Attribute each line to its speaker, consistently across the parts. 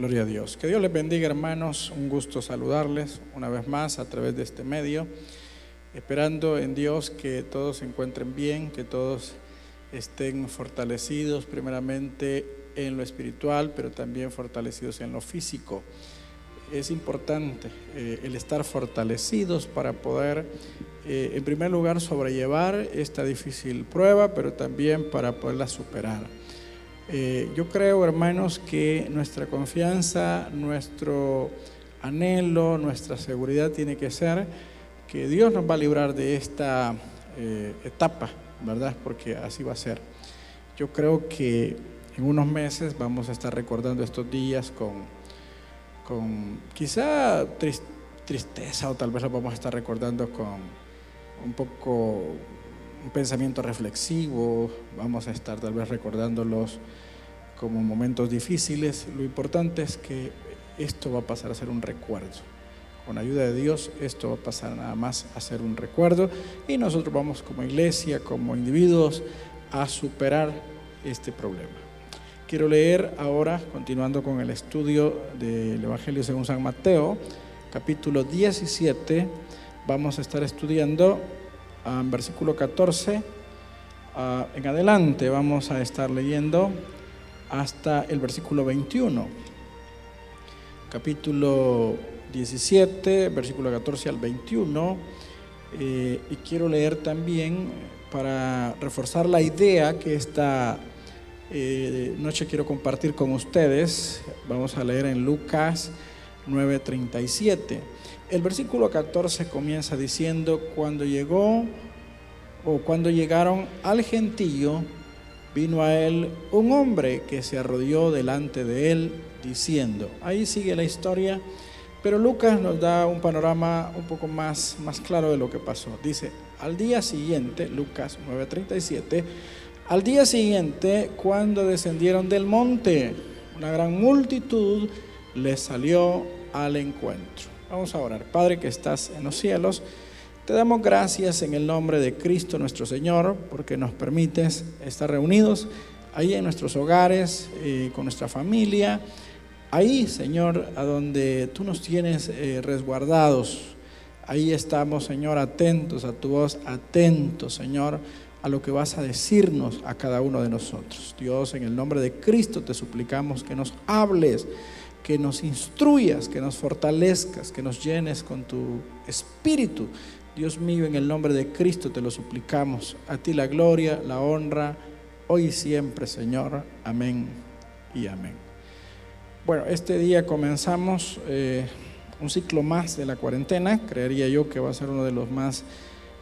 Speaker 1: Gloria a Dios. Que Dios les bendiga, hermanos. Un gusto saludarles una vez más a través de este medio. Esperando en Dios que todos se encuentren bien, que todos estén fortalecidos primeramente en lo espiritual, pero también fortalecidos en lo físico. Es importante eh, el estar fortalecidos para poder, eh, en primer lugar, sobrellevar esta difícil prueba, pero también para poderla superar. Eh, yo creo, hermanos, que nuestra confianza, nuestro anhelo, nuestra seguridad tiene que ser que Dios nos va a librar de esta eh, etapa, ¿verdad? Porque así va a ser. Yo creo que en unos meses vamos a estar recordando estos días con, con quizá tristeza o tal vez lo vamos a estar recordando con un poco un pensamiento reflexivo, vamos a estar tal vez recordándolos como momentos difíciles. Lo importante es que esto va a pasar a ser un recuerdo. Con ayuda de Dios esto va a pasar nada más a ser un recuerdo y nosotros vamos como iglesia, como individuos, a superar este problema. Quiero leer ahora, continuando con el estudio del Evangelio según San Mateo, capítulo 17, vamos a estar estudiando en versículo 14 ah, en adelante vamos a estar leyendo hasta el versículo 21. Capítulo 17, versículo 14 al 21. Eh, y quiero leer también para reforzar la idea que esta eh, noche quiero compartir con ustedes. Vamos a leer en Lucas 9:37. El versículo 14 comienza diciendo, cuando llegó o cuando llegaron al gentío, vino a él un hombre que se arrodilló delante de él diciendo, ahí sigue la historia, pero Lucas nos da un panorama un poco más, más claro de lo que pasó. Dice, al día siguiente, Lucas 9:37, al día siguiente, cuando descendieron del monte, una gran multitud les salió al encuentro. Vamos a orar. Padre que estás en los cielos, te damos gracias en el nombre de Cristo nuestro Señor, porque nos permites estar reunidos ahí en nuestros hogares, eh, con nuestra familia, ahí, Señor, a donde tú nos tienes eh, resguardados. Ahí estamos, Señor, atentos a tu voz, atentos, Señor, a lo que vas a decirnos a cada uno de nosotros. Dios, en el nombre de Cristo te suplicamos que nos hables que nos instruyas, que nos fortalezcas, que nos llenes con tu espíritu Dios mío, en el nombre de Cristo te lo suplicamos. A ti la gloria, la honra, hoy y siempre, Señor. Amén y amén. Bueno, este día comenzamos eh, un ciclo más de la cuarentena. Creería yo que va a ser uno de los más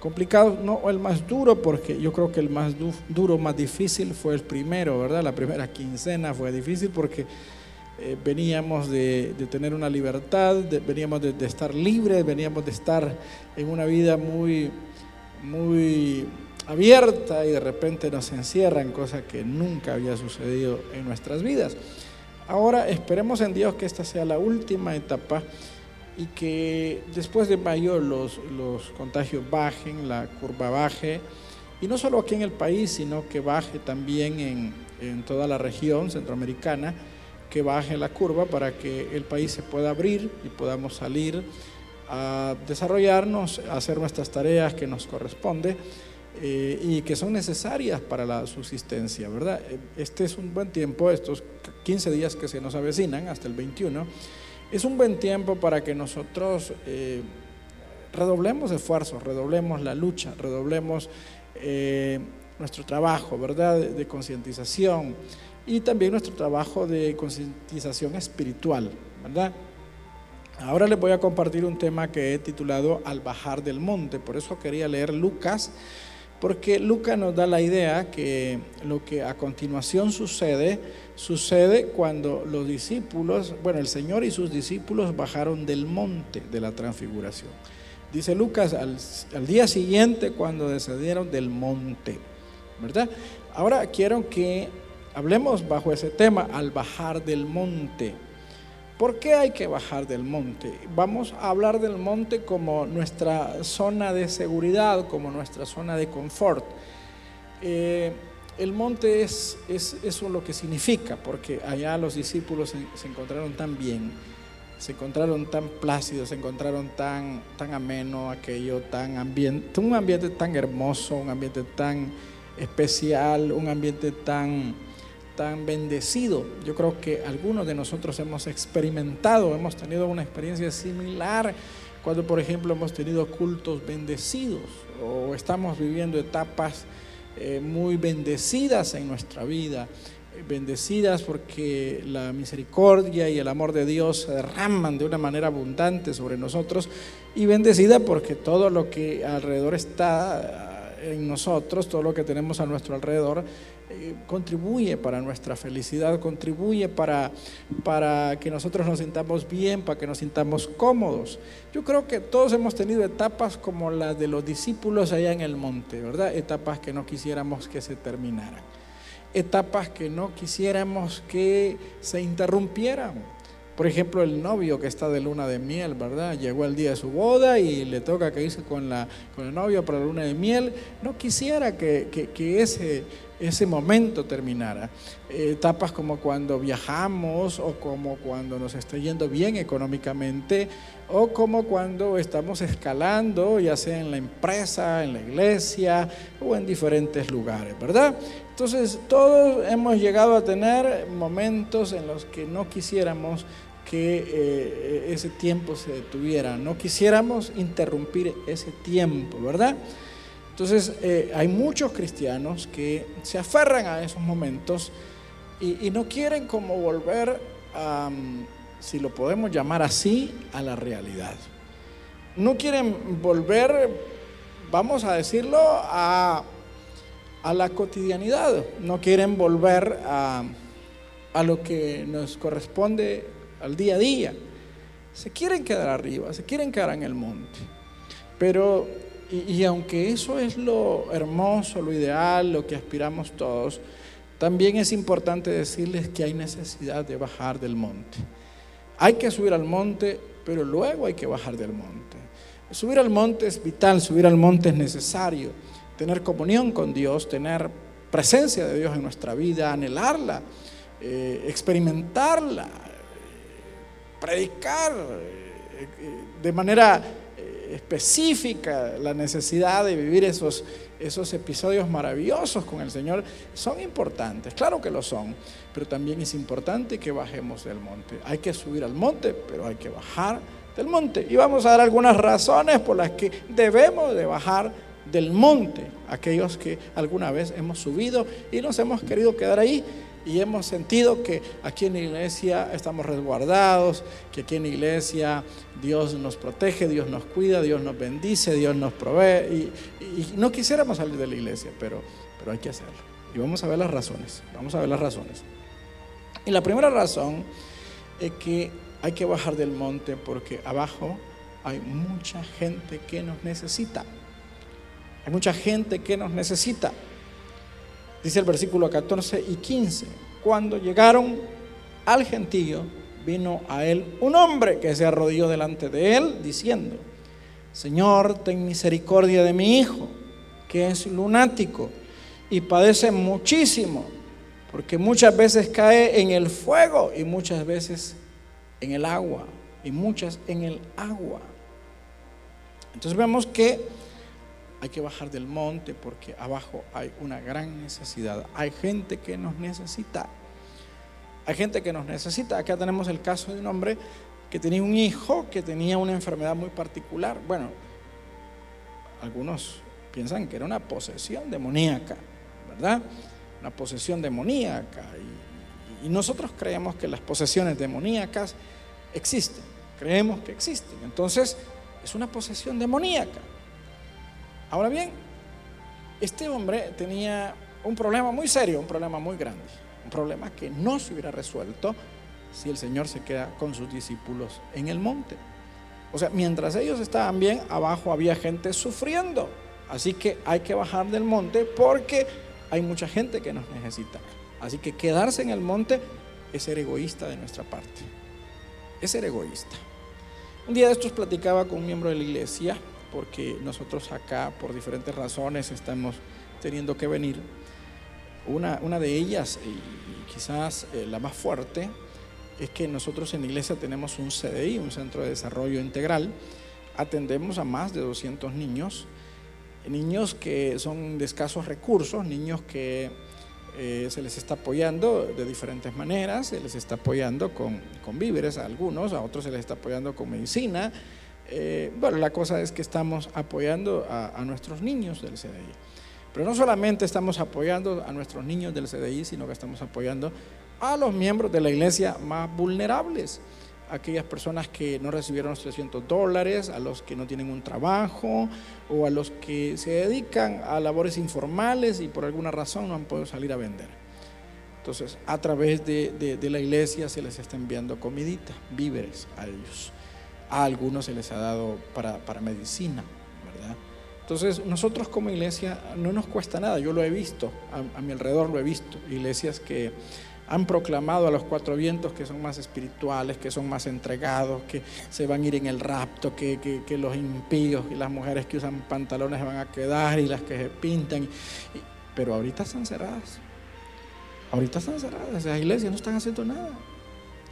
Speaker 1: complicados, no el más duro, porque yo creo que el más duro, más difícil fue el primero, ¿verdad? La primera quincena fue difícil porque eh, veníamos de, tener una libertad, veníamos de, estar libres, veníamos de estar en una vida muy, muy abierta y de repente nos encierran, cosa que nunca había sucedido en nuestras vidas. Ahora esperemos en Dios que esta sea la última etapa y que después de mayo los, los contagios bajen, la curva baje, y no solo aquí en el país, sino que baje también en, en toda la región centroamericana que baje la curva para que el país se pueda abrir y podamos salir a desarrollarnos, hacer nuestras tareas que nos corresponde eh, y que son necesarias para la subsistencia, ¿verdad? Este es un buen tiempo, estos 15 días que se nos avecinan hasta el 21, es un buen tiempo para que nosotros eh, redoblemos esfuerzos, redoblemos la lucha, redoblemos eh, nuestro trabajo, ¿verdad? de concientización y también nuestro trabajo de concientización espiritual, ¿verdad? Ahora les voy a compartir un tema que he titulado Al bajar del monte, por eso quería leer Lucas, porque Lucas nos da la idea que lo que a continuación sucede, sucede cuando los discípulos, bueno, el Señor y sus discípulos bajaron del monte de la transfiguración. Dice Lucas, al, al día siguiente cuando descendieron del monte, ¿verdad? Ahora quiero que Hablemos bajo ese tema, al bajar del monte. ¿Por qué hay que bajar del monte? Vamos a hablar del monte como nuestra zona de seguridad, como nuestra zona de confort. Eh, el monte es, es, eso lo que significa, porque allá los discípulos se, encontraron tan bien, se encontraron tan plácidos, se encontraron tan, tan ameno aquello, tan ambiente, un ambiente tan hermoso, un ambiente tan especial, un ambiente tan, tan bendecido. Yo creo que algunos de nosotros hemos experimentado, hemos tenido una experiencia similar cuando, por ejemplo, hemos tenido cultos bendecidos o estamos viviendo etapas eh, muy bendecidas en nuestra vida, bendecidas porque la misericordia y el amor de Dios se derraman de una manera abundante sobre nosotros y bendecida porque todo lo que alrededor está en nosotros, todo lo que tenemos a nuestro alrededor, eh, contribuye para nuestra felicidad, contribuye para, para que nosotros nos sintamos bien, para que nos sintamos cómodos. Yo creo que todos hemos tenido etapas como las de los discípulos allá en el monte, ¿verdad? Etapas que no quisiéramos que se terminaran. Etapas que no quisiéramos que se interrumpieran. Por ejemplo, el novio que está de luna de miel, ¿verdad? Llegó el día de su boda y le toca que irse con, la, con el novio para la luna de miel. No quisiera que, que, que ese ese momento terminara. Etapas como cuando viajamos o como cuando nos está yendo bien económicamente o como cuando estamos escalando, ya sea en la empresa, en la iglesia o en diferentes lugares, ¿verdad? Entonces todos hemos llegado a tener momentos en los que no quisiéramos que eh, ese tiempo se detuviera, no quisiéramos interrumpir ese tiempo, ¿verdad? Entonces, eh, hay muchos cristianos que se aferran a esos momentos y, no quieren como volver, a, si lo podemos llamar así, a la realidad. No quieren volver, vamos a decirlo, a, la cotidianidad. No quieren volver a, a lo que nos corresponde al día a día. Se quieren quedar arriba, se quieren quedar en el monte. Pero y, aunque eso es lo hermoso, lo ideal, lo que aspiramos todos, también es importante decirles que hay necesidad de bajar del monte. Hay que subir al monte, pero luego hay que bajar del monte. Subir al monte es vital, subir al monte es necesario. Tener comunión con Dios, tener presencia de Dios en nuestra vida, anhelarla, eh, experimentarla, predicar eh, eh, de manera específica, la necesidad de vivir esos, esos episodios maravillosos con el Señor, son importantes, claro que lo son, pero también es importante que bajemos del monte. Hay que subir al monte, pero hay que bajar del monte. Y vamos a dar algunas razones por las que debemos de bajar del monte, aquellos que alguna vez hemos subido y nos hemos querido quedar ahí y hemos sentido que aquí en la iglesia estamos resguardados, que aquí en la iglesia Dios nos protege, Dios nos cuida, Dios nos bendice, Dios nos provee. Y, no quisiéramos salir de la iglesia, pero, pero hay que hacerlo. Y vamos a ver las razones, vamos a ver las razones. Y la primera razón es que hay que bajar del monte porque abajo hay mucha gente que nos necesita. Hay mucha gente que nos necesita. Dice el versículo 14 y 15, cuando llegaron al gentío, vino a él un hombre que se arrodilló delante de él, diciendo, Señor, ten misericordia de mi hijo, que es lunático y padece muchísimo, porque muchas veces cae en el fuego y muchas veces en el agua, y muchas en el agua. Entonces vemos que hay que bajar del monte porque abajo hay una gran necesidad. Hay gente que nos necesita. Hay gente que nos necesita. Acá tenemos el caso de un hombre que tenía un hijo que tenía una enfermedad muy particular. Bueno, algunos piensan que era una posesión demoníaca, ¿verdad? Una posesión demoníaca. Y, y nosotros creemos que las posesiones demoníacas existen. Creemos que existen. Entonces, es una posesión demoníaca. Ahora bien, este hombre tenía un problema muy serio, un problema muy grande, un problema que no se hubiera resuelto si el Señor se queda con sus discípulos en el monte. O sea, mientras ellos estaban bien, abajo había gente sufriendo. Así que hay que bajar del monte porque hay mucha gente que nos necesita. Así que quedarse en el monte es ser egoísta de nuestra parte. Es ser egoísta. Un día de estos platicaba con un miembro de la iglesia porque nosotros acá por diferentes razones estamos teniendo que venir. Una, una de ellas, y quizás eh, la más fuerte, es que nosotros en la iglesia tenemos un CDI, un Centro de Desarrollo Integral. Atendemos a más de 200 niños, niños que son de escasos recursos, niños que eh, se les está apoyando de diferentes maneras, se les está apoyando con, con víveres a algunos, a otros se les está apoyando con medicina. Eh, bueno, la cosa es que estamos apoyando a, a nuestros niños del CDI. Pero no solamente estamos apoyando a nuestros niños del CDI, sino que estamos apoyando a los miembros de la iglesia más vulnerables, aquellas personas que no recibieron los 300 dólares, a los que no tienen un trabajo o a los que se dedican a labores informales y por alguna razón no han podido salir a vender. Entonces, a través de, la iglesia se les está enviando comidita, víveres a ellos. A algunos se les ha dado para, medicina, ¿verdad? Entonces, nosotros como iglesia no nos cuesta nada, yo lo he visto, a mi alrededor lo he visto, iglesias que han proclamado a los cuatro vientos que son más espirituales, que son más entregados, que se van a ir en el rapto, que, los impíos y las mujeres que usan pantalones van a quedar y las que se pintan. pero ahorita están cerradas. Ahorita están cerradas. Las iglesias no están haciendo nada.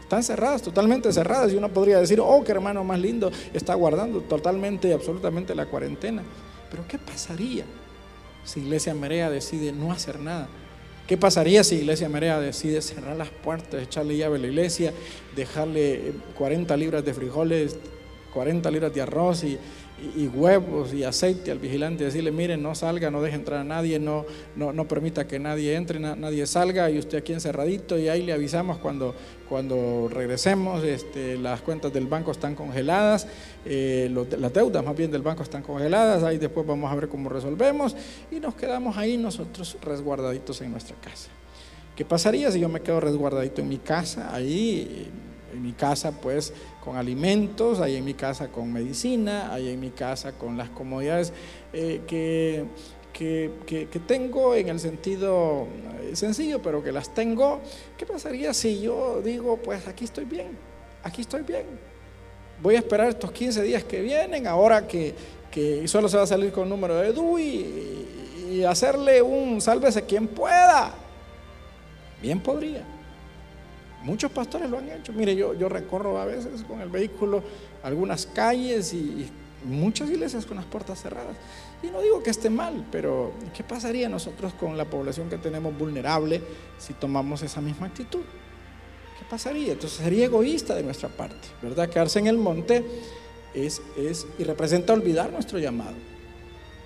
Speaker 1: Están cerradas, totalmente cerradas. Y uno podría decir, oh, qué hermano más lindo, está guardando totalmente y absolutamente la cuarentena. Pero ¿qué pasaría si Iglesia Merea decide no hacer nada? ¿Qué pasaría si Iglesia Merea decide cerrar las puertas, echarle llave a la iglesia, dejarle 40 libras de frijoles, 40 libras de arroz y, huevos y aceite al vigilante, decirle, mire, no salga, no deje entrar a nadie, no, no, no permita que nadie entre, nadie salga y usted aquí encerradito y ahí le avisamos cuando, cuando regresemos, este, las cuentas del banco están congeladas, eh, las deudas más bien del banco están congeladas, ahí después vamos a ver cómo resolvemos y nos quedamos ahí nosotros resguardaditos en nuestra casa. ¿Qué pasaría si yo me quedo resguardadito en mi casa, ahí en mi casa pues con alimentos, ahí en mi casa con medicina, ahí en mi casa con las comodidades eh, que, que, tengo en el sentido eh, sencillo, pero que las tengo. ¿Qué pasaría si yo digo, pues aquí estoy bien, aquí estoy bien? Voy a esperar estos 15 días que vienen, ahora que, que solo se va a salir con número de DUI y, y hacerle un sálvese quien pueda. Bien podría. Muchos pastores lo han hecho. Mire, yo, recorro a veces con el vehículo algunas calles y, muchas iglesias con las puertas cerradas. Y no digo que esté mal, pero ¿qué pasaría nosotros con la población que tenemos vulnerable si tomamos esa misma actitud? ¿Qué pasaría? Entonces sería egoísta de nuestra parte, ¿verdad? Quedarse en el monte es, es y representa olvidar nuestro llamado.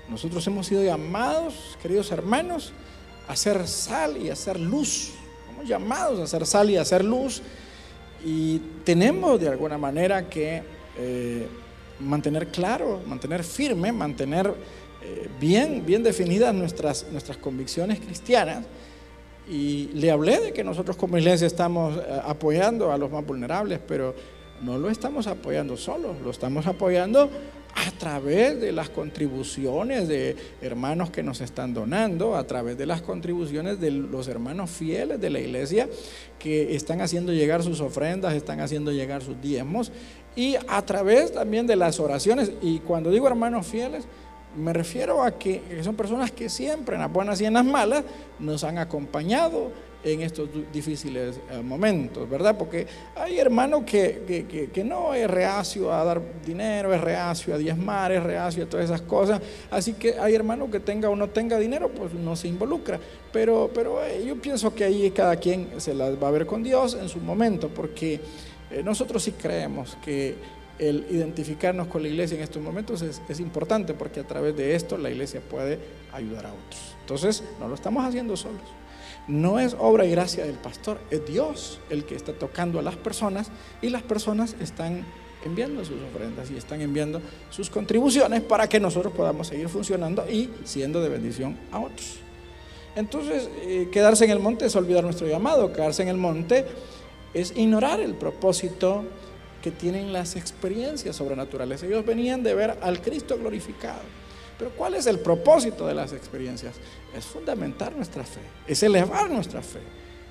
Speaker 1: Nosotros hemos sido llamados, queridos hermanos, a ser sal y a ser luz llamados a hacer sal y a hacer luz y tenemos de alguna manera que eh, mantener claro, mantener firme, mantener eh, bien, bien definidas nuestras, nuestras convicciones cristianas. Y le hablé de que nosotros como iglesia estamos eh, apoyando a los más vulnerables, pero no lo estamos apoyando solos, lo estamos apoyando a través de las contribuciones de hermanos que nos están donando, a través de las contribuciones de los hermanos fieles de la iglesia que están haciendo llegar sus ofrendas, están haciendo llegar sus diezmos y a través también de las oraciones. Y cuando digo hermanos fieles, me refiero a que son personas que siempre en las buenas y en las malas nos han acompañado en estos difíciles eh, momentos, ¿verdad? Porque hay hermanos que, que, no es reacio a dar dinero, es reacio a diezmar, es reacio a todas esas cosas. Así que hay hermanos que tenga o no tenga dinero, pues no se involucra. Pero, pero eh, yo pienso que ahí cada quien se las va a ver con Dios en su momento, porque eh, nosotros sí creemos que el identificarnos con la iglesia en estos momentos es, es importante, porque a través de esto la iglesia puede ayudar a otros. Entonces, no lo estamos haciendo solos. No es obra y gracia del pastor, es Dios el que está tocando a las personas y las personas están enviando sus ofrendas y están enviando sus contribuciones para que nosotros podamos seguir funcionando y siendo de bendición a otros. Entonces, eh, quedarse en el monte es olvidar nuestro llamado, quedarse en el monte es ignorar el propósito que tienen las experiencias sobrenaturales. Ellos venían de ver al Cristo glorificado. Pero ¿cuál es el propósito de las experiencias? Es fundamentar nuestra fe, es elevar nuestra fe,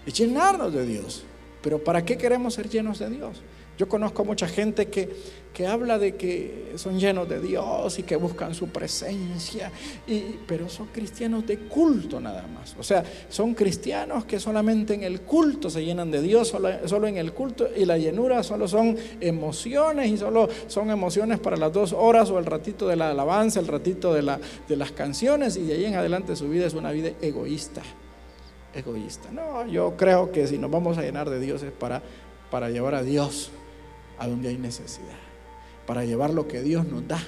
Speaker 1: es llenarnos de Dios. Pero ¿para qué queremos ser llenos de Dios? Yo conozco mucha gente que, que habla de que son llenos de Dios y que buscan su presencia, y, pero son cristianos de culto nada más. O sea, son cristianos que solamente en el culto se llenan de Dios, solo, en el culto y la llenura solo son emociones y solo son emociones para las dos horas o el ratito de la alabanza, el ratito de, la, de las canciones y de ahí en adelante su vida es una vida egoísta. Egoísta. No, yo creo que si nos vamos a llenar de Dios es para, para llevar a Dios a donde hay necesidad, para llevar lo que Dios nos da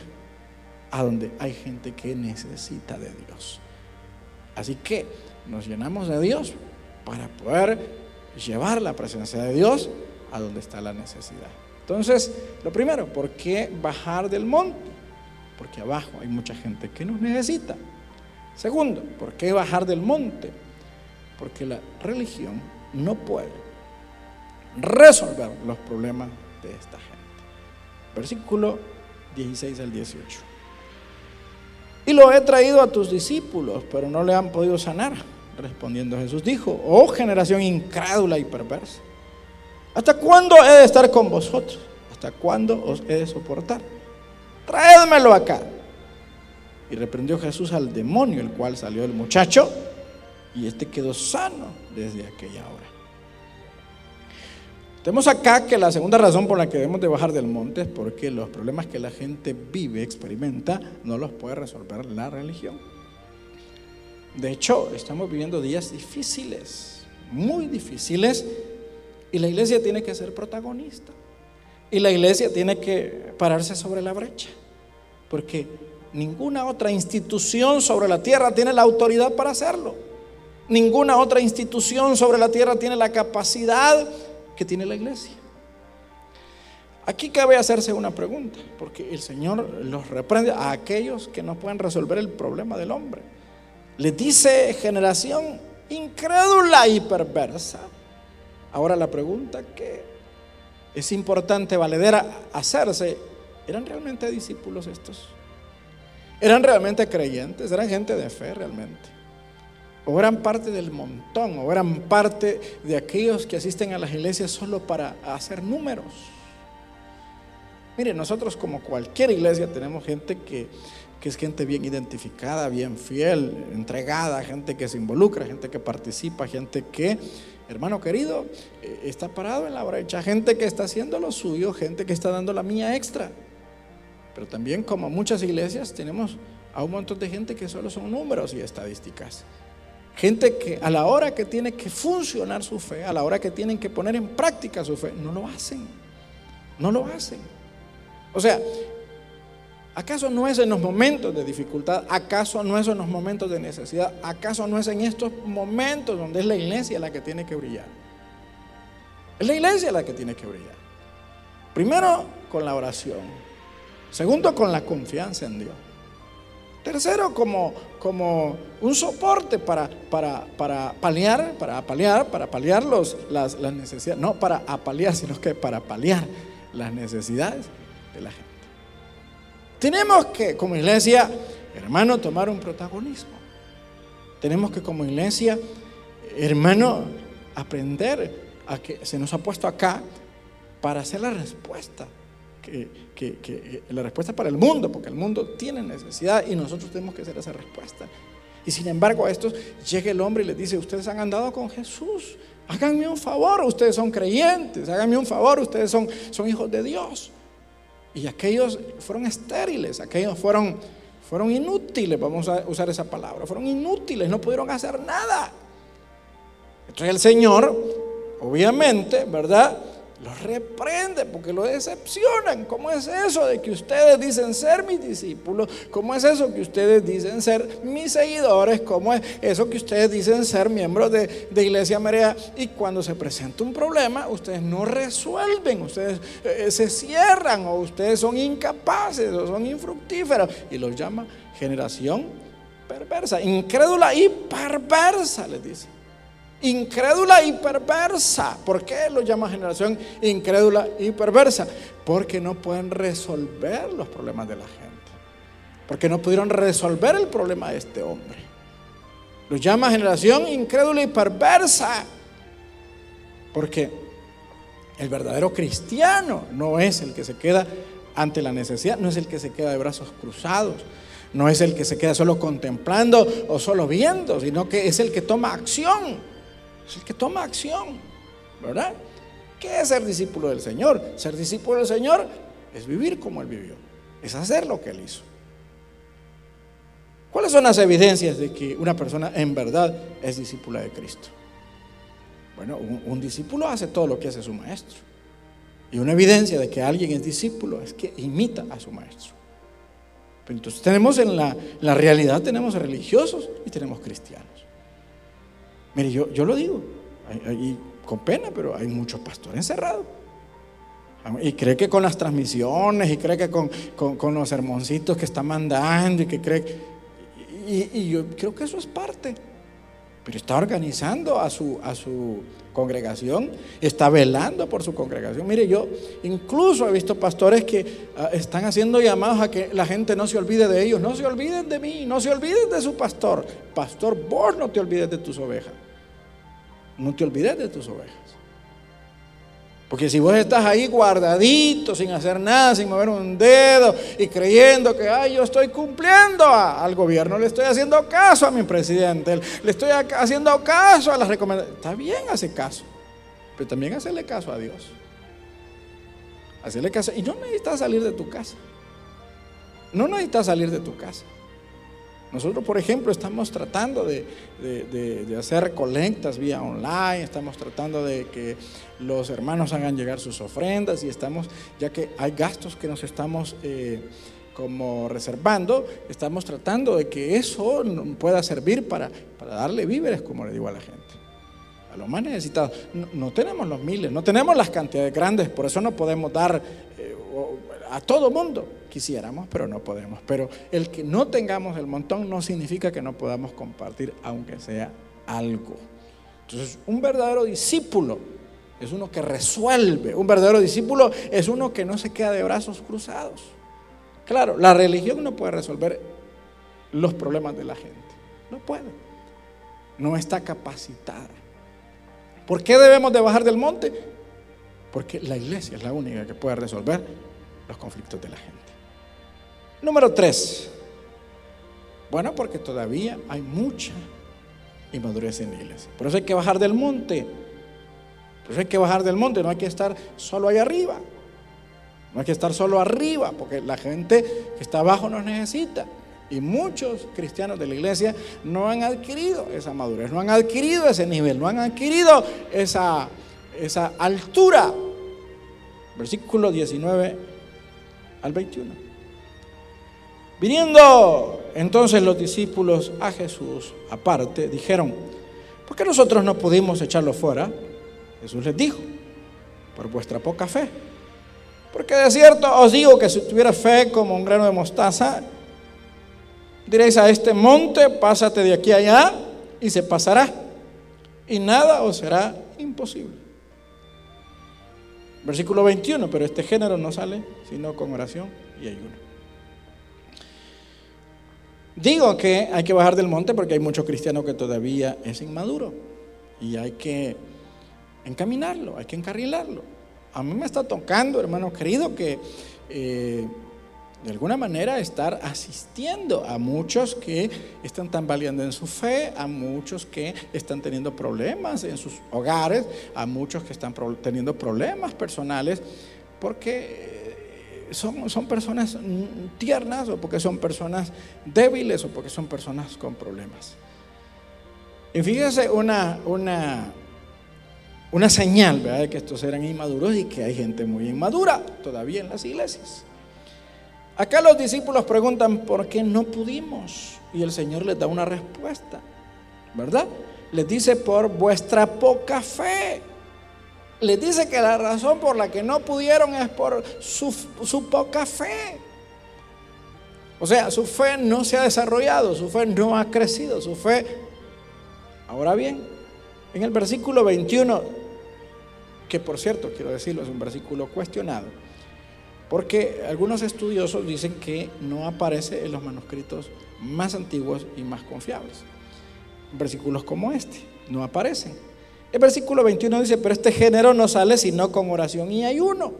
Speaker 1: a donde hay gente que necesita de Dios. Así que nos llenamos de Dios para poder llevar la presencia de Dios a donde está la necesidad. Entonces, lo primero, ¿por qué bajar del monte? Porque abajo hay mucha gente que nos necesita. Segundo, ¿por qué bajar del monte? Porque la religión no puede resolver los problemas de esta gente. Versículo 16 al 18. Y lo he traído a tus discípulos, pero no le han podido sanar. Respondiendo Jesús dijo, oh generación incrédula y perversa, ¿hasta cuándo he de estar con vosotros? ¿Hasta cuándo os he de soportar? Traédmelo acá. Y reprendió Jesús al demonio, el cual salió del muchacho, y este quedó sano desde aquella hora. Tenemos acá que la segunda razón por la que debemos de bajar del monte es porque los problemas que la gente vive, experimenta, no los puede resolver la religión. De hecho, estamos viviendo días difíciles, muy difíciles, y la iglesia tiene que ser protagonista. Y la iglesia tiene que pararse sobre la brecha, porque ninguna otra institución sobre la tierra tiene la autoridad para hacerlo. Ninguna otra institución sobre la tierra tiene la capacidad que tiene la iglesia. Aquí cabe hacerse una pregunta, porque el Señor los reprende a aquellos que no pueden resolver el problema del hombre. Les dice generación incrédula y perversa. Ahora la pregunta que es importante, valedera, hacerse, ¿eran realmente discípulos estos? ¿Eran realmente creyentes? ¿Eran gente de fe realmente? O eran parte del montón, o eran parte de aquellos que asisten a las iglesias solo para hacer números. Mire, nosotros como cualquier iglesia tenemos gente que, que, es gente bien identificada, bien fiel, entregada, gente que se involucra, gente que participa, gente que, hermano querido, eh, está parado en la brecha, gente que está haciendo lo suyo, gente que está dando la mía extra. Pero también como muchas iglesias tenemos a un montón de gente que solo son números y estadísticas. Gente que a la hora que tiene que funcionar su fe, a la hora que tienen que poner en práctica su fe, no lo hacen. No lo hacen. O sea, ¿acaso no es en los momentos de dificultad? ¿Acaso no es en los momentos de necesidad? ¿Acaso no es en estos momentos donde es la iglesia la que tiene que brillar? Es la iglesia la que tiene que brillar. Primero con la oración. Segundo con la confianza en Dios. Tercero, como, como un soporte para, para, para paliar, para paliar, para paliar los, las, las necesidades, no para apalear, sino que para paliar las necesidades de la gente. Tenemos que, como iglesia, hermano, tomar un protagonismo. Tenemos que, como iglesia, hermano, aprender a que se nos ha puesto acá para hacer la respuesta que, la respuesta para el mundo, porque el mundo tiene necesidad y nosotros tenemos que hacer esa respuesta. Y sin embargo a estos llega el hombre y les dice, ustedes han andado con Jesús, háganme un favor, ustedes son creyentes, háganme un favor, ustedes son, son hijos de Dios. Y aquellos fueron estériles, aquellos fueron, fueron inútiles, vamos a usar esa palabra, fueron inútiles, no pudieron hacer nada. Entonces el Señor, obviamente, ¿verdad? Los reprende porque lo decepcionan. ¿Cómo es eso de que ustedes dicen ser mis discípulos? ¿Cómo es eso que ustedes dicen ser mis seguidores? ¿Cómo es eso que ustedes dicen ser miembros de, Iglesia María? Y cuando se presenta un problema, ustedes no resuelven, ustedes eh, se cierran o ustedes son incapaces o son infructíferos y los llama generación perversa, incrédula y perversa, les dice incrédula y perversa. ¿Por qué lo llama generación incrédula y perversa? Porque no pueden resolver los problemas de la gente. Porque no pudieron resolver el problema de este hombre. Lo llama generación incrédula y perversa. Porque El verdadero cristiano no es el que se queda ante la necesidad, no es el que se queda de brazos cruzados, no es el que se queda solo contemplando o solo viendo, sino que es el que toma acción, es el que toma acción, ¿verdad? ¿Qué es ser discípulo del Señor? Ser discípulo del Señor es vivir como Él vivió, es hacer lo que Él hizo. ¿Cuáles son las evidencias de que una persona en verdad es discípula de Cristo? Bueno, un, discípulo hace todo lo que hace su maestro. Y una evidencia de que alguien es discípulo es que imita a su maestro. Entonces tenemos en la, realidad, tenemos religiosos y tenemos cristianos. Mire, yo, yo lo digo, y con pena, pero hay muchos pastores encerrados. Y cree que con las transmisiones, y cree que con, con los sermoncitos que está mandando, y que cree y, yo creo que eso es parte. Pero está organizando a su, a su congregación, está velando por su congregación. Mire, yo incluso he visto pastores que ah, están haciendo llamados a que la gente no se olvide de ellos. No se olviden de mí, no se olviden de su pastor. Pastor, vos no te olvides de tus ovejas. No te olvides de tus ovejas. Porque si vos estás ahí guardadito, sin hacer nada, sin mover un dedo y creyendo que, ay, yo estoy cumpliendo al gobierno, le estoy haciendo caso a mi presidente, le estoy haciendo caso a las recomendaciones. Está bien, hace caso, pero también hacerle caso a Dios. Hacerle caso. Y no necesitas salir de tu casa. No necesitas salir de tu casa. Nosotros, por ejemplo, estamos tratando de, hacer colectas vía online, estamos tratando de que los hermanos hagan llegar sus ofrendas y estamos, ya que hay gastos que nos estamos eh, como reservando, estamos tratando de que eso pueda servir para, darle víveres, como le digo a la gente a los más necesitados. No, tenemos los miles, no tenemos las cantidades grandes, por eso no podemos dar eh, a todo mundo. Quisiéramos, pero no podemos. Pero el que no tengamos el montón no significa que no podamos compartir, aunque sea algo. Entonces, un verdadero discípulo es uno que resuelve. Un verdadero discípulo es uno que no se queda de brazos cruzados. Claro, la religión no puede resolver los problemas de la gente. No puede. No está capacitada. ¿Por qué debemos de bajar del monte? Porque la iglesia es la única que puede resolver los conflictos de la gente. Número tres. Bueno, porque todavía hay mucha inmadurez en la iglesia. Por eso hay que bajar del monte. Por eso hay que bajar del monte, no hay que estar solo ahí arriba. No hay que estar solo arriba, porque la gente que está abajo nos necesita. Y muchos cristianos de la iglesia no han adquirido esa madurez, no han adquirido ese nivel, no han adquirido esa, esa altura. Versículo 19 al 21. Viniendo entonces los discípulos a Jesús aparte, dijeron, ¿por qué nosotros no pudimos echarlo fuera? Jesús les dijo, por vuestra poca fe. Porque de cierto os digo que si tuviera fe como un grano de mostaza, diréis a este monte, pásate de aquí allá, y se pasará, y nada os será imposible. Versículo 21, pero este género no sale sino con oración y ayuno. Digo que hay que bajar del monte porque hay muchos cristianos que todavía es inmaduro y hay que encaminarlo, hay que encarrilarlo. A mí me está tocando, hermano querido, que eh, de alguna manera estar asistiendo a muchos que están tambaleando en su fe, a muchos que están teniendo problemas en sus hogares, a muchos que están teniendo problemas personales, porque eh, son, son personas tiernas o porque son personas débiles o porque son personas con problemas. Y fíjese una, una, una señal de que estos eran inmaduros y que hay gente muy inmadura todavía en las iglesias. Acá los discípulos preguntan, ¿por qué no pudimos? Y el Señor les da una respuesta, ¿verdad? Les dice, por vuestra poca fe. Les dice que la razón por la que no pudieron es por su, su poca fe. O sea, su fe no se ha desarrollado, su fe no ha crecido, su fe... Ahora bien, en el versículo 21, que por cierto, quiero decirlo, es un versículo cuestionado, porque algunos estudiosos dicen que no aparece en los manuscritos más antiguos y más confiables. Versículos como este no aparecen. El versículo 21 dice, pero este género no sale sino con oración y ayuno.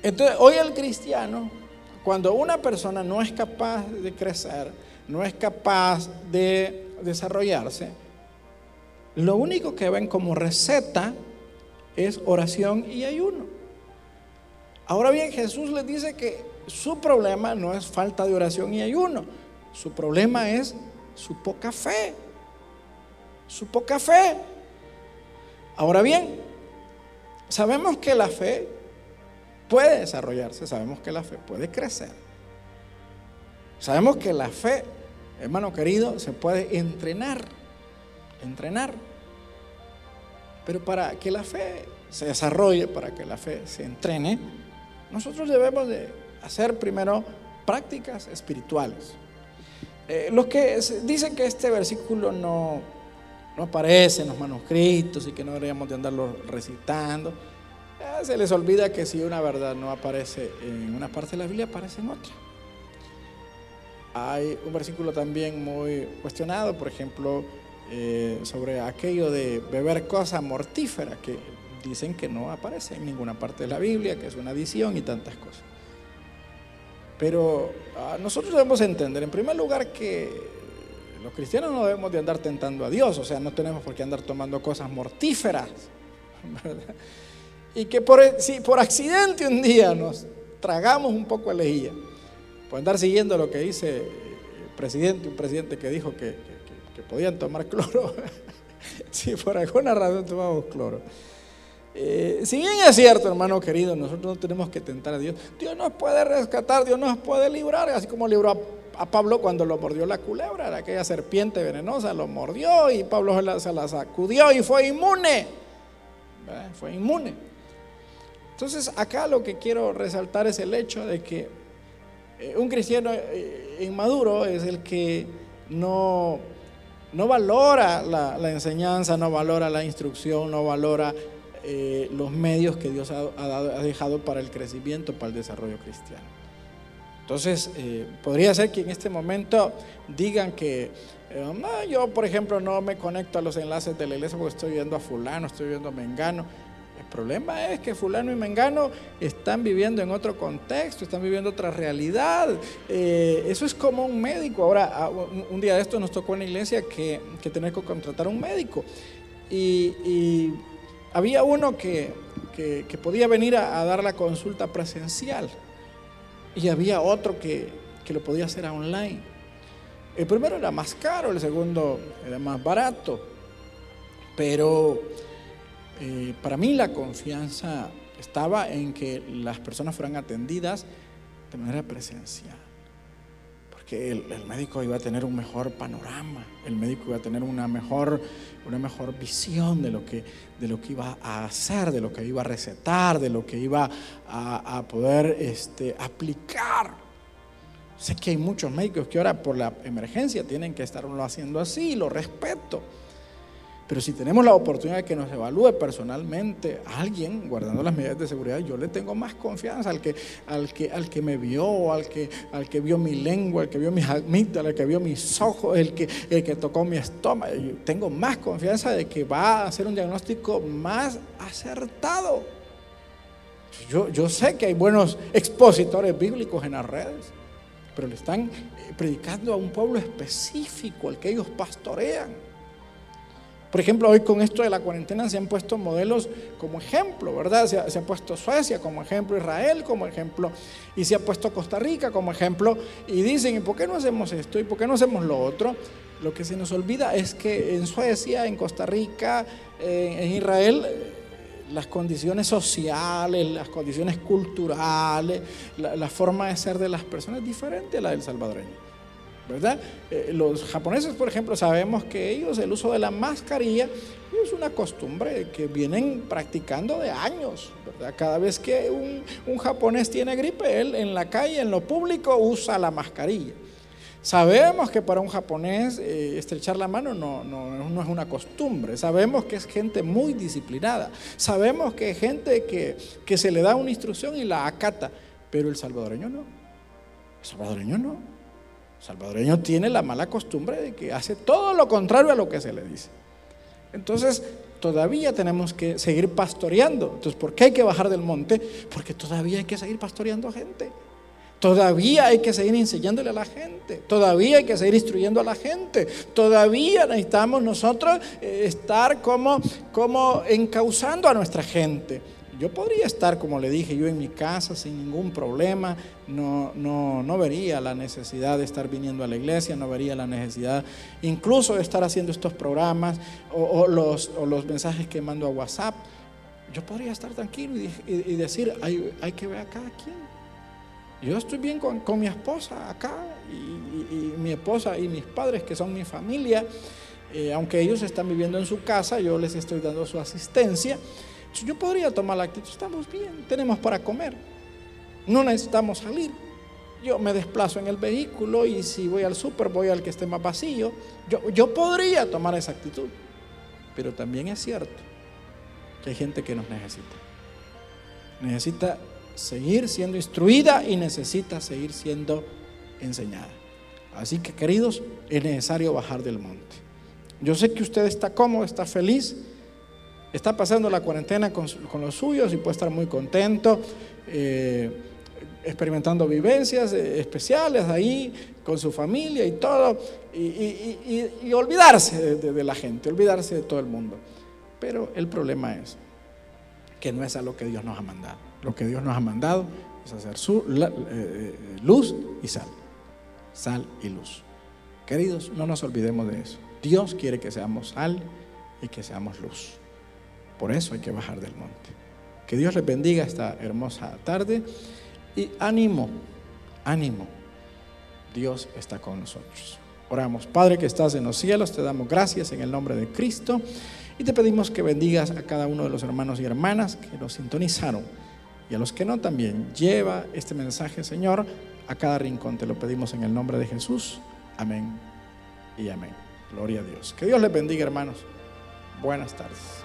Speaker 1: Entonces, hoy el cristiano, cuando una persona no es capaz de crecer, no es capaz de desarrollarse, lo único que ven como receta es oración y ayuno. Ahora bien, Jesús les dice que su problema no es falta de oración y ayuno, su problema es su poca fe. Su poca fe. Ahora bien, sabemos que la fe puede desarrollarse, sabemos que la fe puede crecer. Sabemos que la fe, hermano querido, se puede entrenar, entrenar. Pero para que la fe se desarrolle, para que la fe se entrene, nosotros debemos de hacer primero prácticas espirituales. Eh, los que dicen que este versículo no, no aparece en los manuscritos y que no deberíamos de andarlo recitando, eh, se les olvida que si una verdad no aparece en una parte de la Biblia, aparece en otra. Hay un versículo también muy cuestionado, por ejemplo, eh, sobre aquello de beber cosas mortíferas, que dicen que no aparece en ninguna parte de la Biblia, que es una adición y tantas cosas. Pero ah, nosotros debemos entender, en primer lugar, que los cristianos no debemos de andar tentando a Dios, o sea, no tenemos por qué andar tomando cosas mortíferas. Y que si por accidente un día nos tragamos un poco de lejía, por andar siguiendo lo que dice el presidente, un presidente que dijo que podían tomar cloro, si por alguna razón tomamos cloro. Eh, si bien es cierto, hermano querido, nosotros no tenemos que tentar a Dios. Dios nos puede rescatar, Dios nos puede librar, así como libró a, Pablo cuando lo mordió la culebra, aquella serpiente venenosa, lo mordió y Pablo se la, sacudió y fue inmune. Fue inmune. Entonces acá lo que quiero resaltar es el hecho de que eh, un cristiano eh, inmaduro es el que no, no valora la, la enseñanza, no valora la instrucción, no valora eh, los medios que Dios ha, dejado para el crecimiento, para el desarrollo cristiano. Entonces, eh, podría ser que en este momento digan que eh, yo, por ejemplo, no me conecto a los enlaces de la iglesia porque estoy viendo a fulano, estoy viendo a Mengano. El problema es que fulano y Mengano están viviendo en otro contexto, están viviendo otra realidad. eso es como un médico. Ahora, un, día de esto nos tocó en la iglesia que, que tener que contratar un médico. y había uno que, podía venir a, dar la consulta presencial y había otro que, lo podía hacer online. El primero era más caro, el segundo era más barato, pero eh, para mí la confianza estaba en que las personas fueran atendidas de manera presencial que el, médico iba a tener un mejor panorama, el médico iba a tener una mejor, una mejor visión de lo, que, de lo que iba a hacer, de lo que iba a recetar, de lo que iba a, poder este, aplicar. Sé que hay muchos médicos que ahora por la emergencia tienen que estarlo haciendo así, lo respeto. Pero si tenemos la oportunidad de que nos evalúe personalmente alguien, guardando las medidas de seguridad, yo le tengo más confianza al que, al que, al que me vio, al que, al que vio mi lengua, al que vio mis amígdalas, al que vio mis ojos, el que, el que tocó mi estómago. Tengo más confianza de que va a hacer un diagnóstico más acertado. Yo, yo sé que hay buenos expositores bíblicos en las redes, pero le están predicando a un pueblo específico, al que ellos pastorean. Por ejemplo, hoy con esto de la cuarentena se han puesto modelos como ejemplo, ¿verdad? Se ha, puesto Suecia como ejemplo, Israel como ejemplo, y se ha puesto Costa Rica como ejemplo, y dicen, ¿y por qué no hacemos esto? ¿Y por qué no hacemos lo otro? Lo que se nos olvida es que en Suecia, en Costa Rica, en Israel, las condiciones sociales, las condiciones culturales, la, la forma de ser de las personas es diferente a la del salvadoreño. ¿Verdad? Eh, los japoneses, por ejemplo, sabemos que ellos el uso de la mascarilla es una costumbre que vienen practicando de años. Cada vez que un, japonés tiene gripe, él en la calle, en lo público, usa la mascarilla. Sabemos que para un japonés eh, estrechar la mano no, no, no, es una costumbre. Sabemos que es gente muy disciplinada. Sabemos que es gente que, que se le da una instrucción y la acata. Pero el salvadoreño no. El salvadoreño no salvadoreño tiene la mala costumbre de que hace todo lo contrario a lo que se le dice. Entonces, todavía tenemos que seguir pastoreando. Entonces, ¿por qué hay que bajar del monte? Porque todavía hay que seguir pastoreando a gente. Todavía hay que seguir enseñándole a la gente, todavía hay que seguir instruyendo a la gente, todavía necesitamos nosotros eh, estar como, como encauzando a nuestra gente. Yo podría estar, como le dije, yo en mi casa sin ningún problema, no, no, no vería la necesidad de estar viniendo a la iglesia, no vería la necesidad incluso de estar haciendo estos programas o, los, mensajes que mando a WhatsApp. Yo podría estar tranquilo y, decir, hay, hay que ver a cada quien. Yo estoy bien con, mi esposa acá y, mi esposa y mis padres que son mi familia. Eh, aunque ellos están viviendo en su casa, yo les estoy dando su asistencia. Yo podría tomar la actitud, estamos bien, tenemos para comer, no necesitamos salir. Yo me desplazo en el vehículo y si voy al súper voy al que esté más vacío. Yo, yo podría tomar esa actitud, pero también es cierto que hay gente que nos necesita. Necesita seguir siendo instruida y necesita seguir siendo enseñada. Así que queridos, es necesario bajar del monte. Yo sé que usted está cómodo, está feliz, está pasando la cuarentena con, los suyos y puede estar muy contento, eh, experimentando vivencias eh, especiales ahí con su familia y todo, y, olvidarse de la gente, olvidarse de todo el mundo. Pero el problema es que no es a lo que Dios nos ha mandado. Lo que Dios nos ha mandado es hacer su, eh, luz y sal. Sal y luz. Queridos, no nos olvidemos de eso. Dios quiere que seamos sal y que seamos luz. Por eso hay que bajar del monte. Que Dios les bendiga esta hermosa tarde y ánimo, ánimo. Dios está con nosotros. Oramos, Padre que estás en los cielos, te damos gracias en el nombre de Cristo y te pedimos que bendigas a cada uno de los hermanos y hermanas que nos sintonizaron y a los que no también. Lleva este mensaje, Señor, a cada rincón. Te lo pedimos en el nombre de Jesús. Amén y amén. Gloria a Dios. Que Dios les bendiga, hermanos. Buenas tardes.